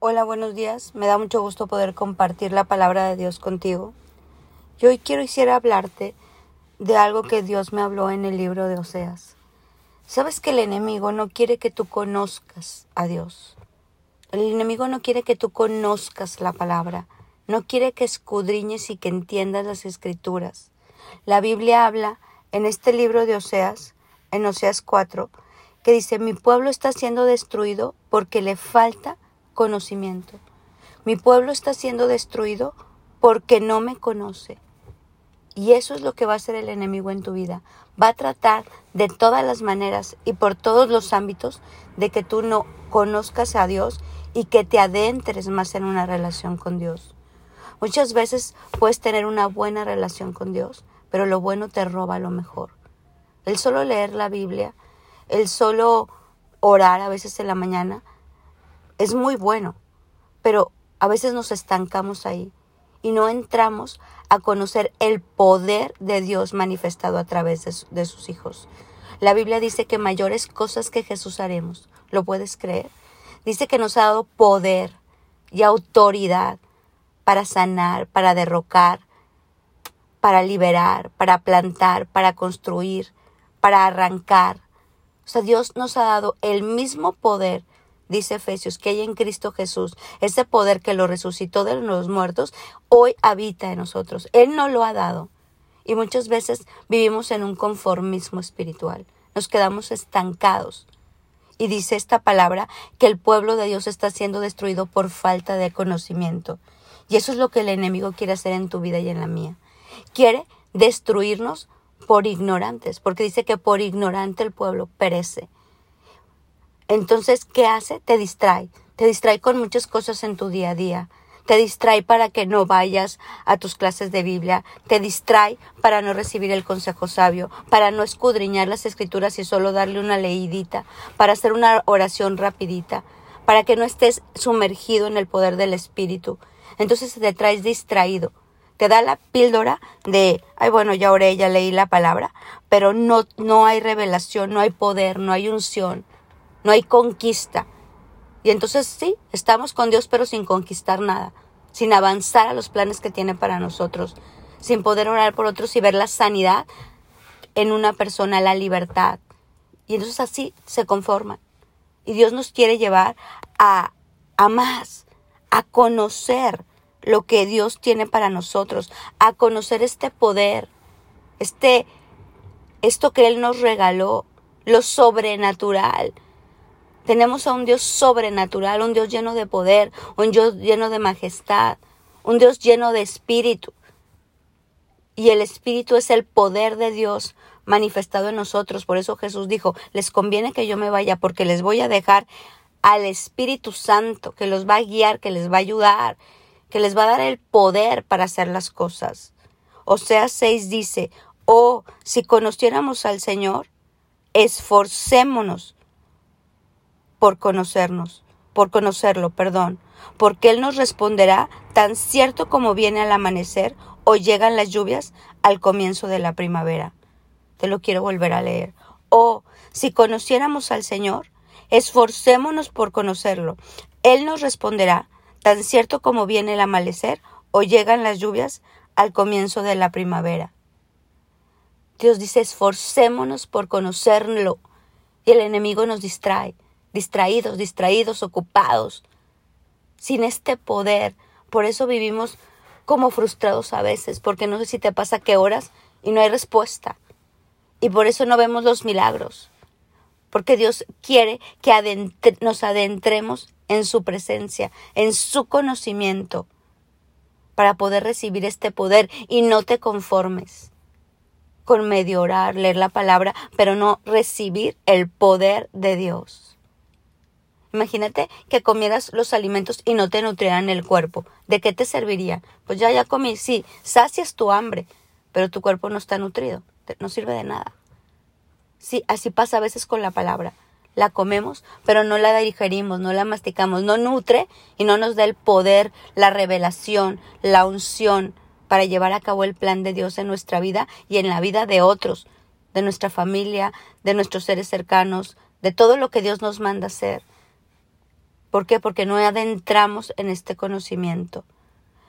Hola, buenos días. Me da mucho gusto poder compartir la palabra de Dios contigo. Y hoy quiero quisiera hablarte de algo que Dios me habló en el libro de Oseas. Sabes que el enemigo no quiere que tú conozcas a Dios. El enemigo no quiere que tú conozcas la palabra. No quiere que escudriñes y que entiendas las escrituras. La Biblia habla en este libro de Oseas, en Oseas 4, que dice, mi pueblo está siendo destruido porque le falta conocimiento. Mi pueblo está siendo destruido porque no me conoce. Y eso es lo que va a hacer el enemigo en tu vida. Va a tratar de todas las maneras y por todos los ámbitos de que tú no conozcas a Dios y que te adentres más en una relación con Dios. Muchas veces puedes tener una buena relación con Dios, pero lo bueno te roba lo mejor. El solo leer la Biblia, el solo orar a veces en la mañana, es muy bueno, pero a veces nos estancamos ahí y no entramos a conocer el poder de Dios manifestado a través de, sus hijos. La Biblia dice que mayores cosas que Jesús haremos. ¿Lo puedes creer? Dice que nos ha dado poder y autoridad para sanar, para derrocar, para liberar, para plantar, para construir, para arrancar. O sea, Dios nos ha dado el mismo poder dice Efesios, que hay en Cristo Jesús, ese poder que lo resucitó de los muertos, hoy habita en nosotros. Él no lo ha dado. Y muchas veces vivimos en un conformismo espiritual. Nos quedamos estancados. Y dice esta palabra que el pueblo de Dios está siendo destruido por falta de conocimiento. Y eso es lo que el enemigo quiere hacer en tu vida y en la mía. Quiere destruirnos por ignorantes, porque dice que por ignorante el pueblo perece. Entonces, ¿qué hace? Te distrae. Te distrae con muchas cosas en tu día a día. Te distrae para que no vayas a tus clases de Biblia. Te distrae para no recibir el consejo sabio, para no escudriñar las escrituras y solo darle una leidita, para hacer una oración rapidita, para que no estés sumergido en el poder del Espíritu. Entonces te traes distraído. Te da la píldora de, ay, bueno, ya oré, ya leí la palabra, pero no, no hay revelación, no hay poder, no hay unción no hay conquista. Y entonces sí, estamos con Dios pero sin conquistar nada, sin avanzar a los planes que tiene para nosotros, sin poder orar por otros y ver la sanidad en una persona, la libertad. Y entonces así se conforman. Y Dios nos quiere llevar a, a más, a conocer lo que Dios tiene para nosotros, a conocer este poder, este, esto que Él nos regaló, lo sobrenatural, tenemos a un Dios sobrenatural, un Dios lleno de poder, un Dios lleno de majestad, un Dios lleno de espíritu. Y el espíritu es el poder de Dios manifestado en nosotros. Por eso Jesús dijo, les conviene que yo me vaya porque les voy a dejar al Espíritu Santo que los va a guiar, que les va a ayudar, que les va a dar el poder para hacer las cosas. O sea, 6 dice, oh, si conociéramos al Señor, esforcémonos por conocernos, por conocerlo, perdón, porque Él nos responderá tan cierto como viene al amanecer o llegan las lluvias al comienzo de la primavera. Te lo quiero volver a leer. O si conociéramos al Señor, esforcémonos por conocerlo. Él nos responderá tan cierto como viene el amanecer o llegan las lluvias al comienzo de la primavera. Dios dice, esforcémonos por conocerlo. Y el enemigo nos distrae distraídos, distraídos, ocupados, sin este poder. Por eso vivimos como frustrados a veces, porque no sé si te pasa que oras y no hay respuesta. Y por eso no vemos los milagros, porque Dios quiere que nos adentremos en su presencia, en su conocimiento, para poder recibir este poder y no te conformes con medio orar, leer la palabra, pero no recibir el poder de Dios. Imagínate que comieras los alimentos y no te nutrieran el cuerpo. ¿De qué te serviría? Pues ya, ya comí, sí, sacias tu hambre, pero tu cuerpo no está nutrido, no sirve de nada. Sí, así pasa a veces con la palabra. La comemos, pero no la digerimos, no la masticamos, no nutre y no nos da el poder, la revelación, la unción para llevar a cabo el plan de Dios en nuestra vida y en la vida de otros, de nuestra familia, de nuestros seres cercanos, de todo lo que Dios nos manda hacer. ¿Por qué? Porque no adentramos en este conocimiento.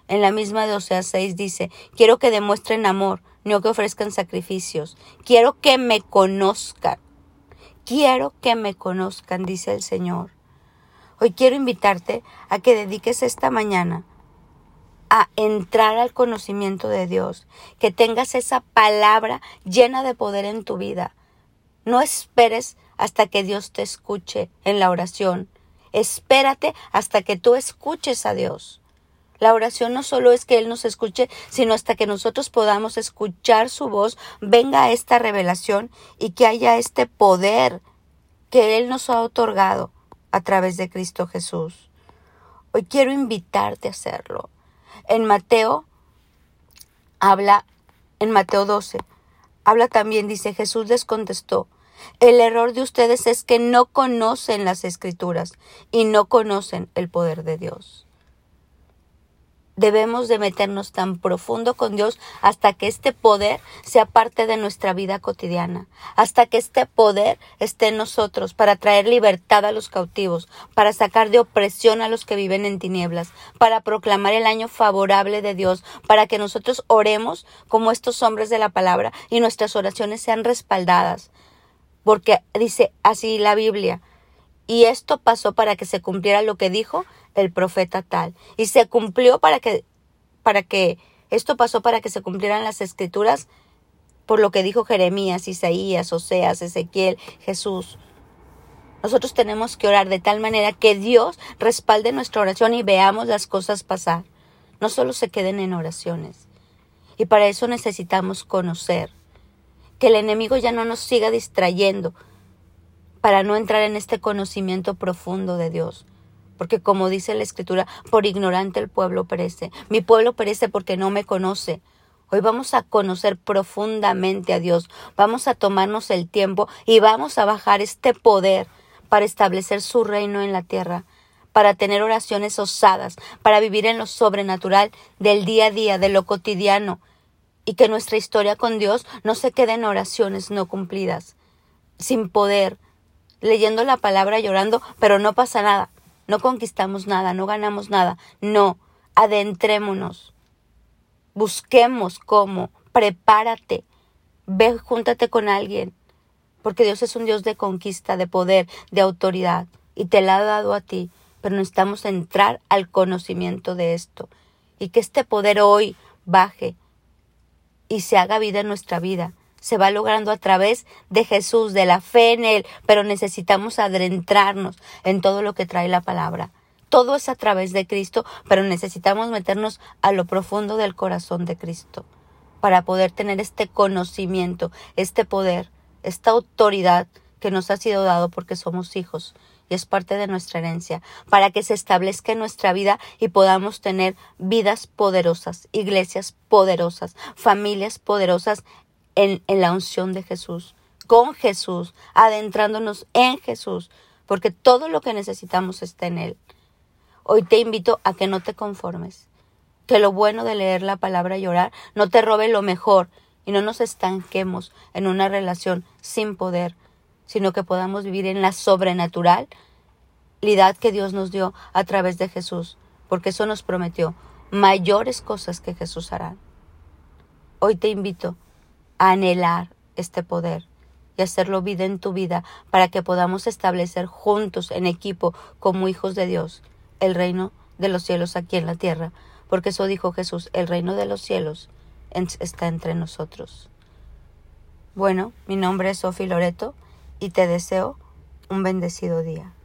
En la misma de Oseas 6 dice, quiero que demuestren amor, no que ofrezcan sacrificios. Quiero que me conozcan. Quiero que me conozcan, dice el Señor. Hoy quiero invitarte a que dediques esta mañana a entrar al conocimiento de Dios, que tengas esa palabra llena de poder en tu vida. No esperes hasta que Dios te escuche en la oración. Espérate hasta que tú escuches a Dios. La oración no solo es que Él nos escuche, sino hasta que nosotros podamos escuchar su voz, venga esta revelación y que haya este poder que Él nos ha otorgado a través de Cristo Jesús. Hoy quiero invitarte a hacerlo. En Mateo habla, en Mateo 12, habla también, dice Jesús les contestó, el error de ustedes es que no conocen las escrituras y no conocen el poder de Dios debemos de meternos tan profundo con Dios hasta que este poder sea parte de nuestra vida cotidiana, hasta que este poder esté en nosotros para traer libertad a los cautivos, para sacar de opresión a los que viven en tinieblas, para proclamar el año favorable de Dios, para que nosotros oremos como estos hombres de la palabra y nuestras oraciones sean respaldadas. Porque dice así la Biblia, y esto pasó para que se cumpliera lo que dijo el profeta tal. Y se cumplió para que, para que, esto pasó para que se cumplieran las escrituras por lo que dijo Jeremías, Isaías, Oseas, Ezequiel, Jesús. Nosotros tenemos que orar de tal manera que Dios respalde nuestra oración y veamos las cosas pasar. No solo se queden en oraciones. Y para eso necesitamos conocer. Que el enemigo ya no nos siga distrayendo para no entrar en este conocimiento profundo de Dios. Porque como dice la Escritura, por ignorante el pueblo perece. Mi pueblo perece porque no me conoce. Hoy vamos a conocer profundamente a Dios, vamos a tomarnos el tiempo y vamos a bajar este poder para establecer su reino en la tierra, para tener oraciones osadas, para vivir en lo sobrenatural del día a día, de lo cotidiano, y que nuestra historia con Dios no se quede en oraciones no cumplidas, sin poder, leyendo la palabra llorando, pero no pasa nada. No conquistamos nada, no ganamos nada. No, adentrémonos. Busquemos cómo. Prepárate. Ve, júntate con alguien. Porque Dios es un Dios de conquista, de poder, de autoridad. Y te la ha dado a ti. Pero necesitamos entrar al conocimiento de esto. Y que este poder hoy baje y se haga vida en nuestra vida se va logrando a través de Jesús, de la fe en Él, pero necesitamos adentrarnos en todo lo que trae la palabra. Todo es a través de Cristo, pero necesitamos meternos a lo profundo del corazón de Cristo para poder tener este conocimiento, este poder, esta autoridad que nos ha sido dado porque somos hijos y es parte de nuestra herencia, para que se establezca en nuestra vida y podamos tener vidas poderosas, iglesias poderosas, familias poderosas en, la unción de Jesús, con Jesús, adentrándonos en Jesús, porque todo lo que necesitamos está en Él. Hoy te invito a que no te conformes, que lo bueno de leer la palabra y orar no te robe lo mejor y no nos estanquemos en una relación sin poder, sino que podamos vivir en la sobrenaturalidad que Dios nos dio a través de Jesús, porque eso nos prometió mayores cosas que Jesús hará. Hoy te invito anhelar este poder y hacerlo vida en tu vida para que podamos establecer juntos en equipo como hijos de Dios el reino de los cielos aquí en la tierra, porque eso dijo Jesús, el reino de los cielos está entre nosotros. Bueno, mi nombre es Sofi Loreto y te deseo un bendecido día.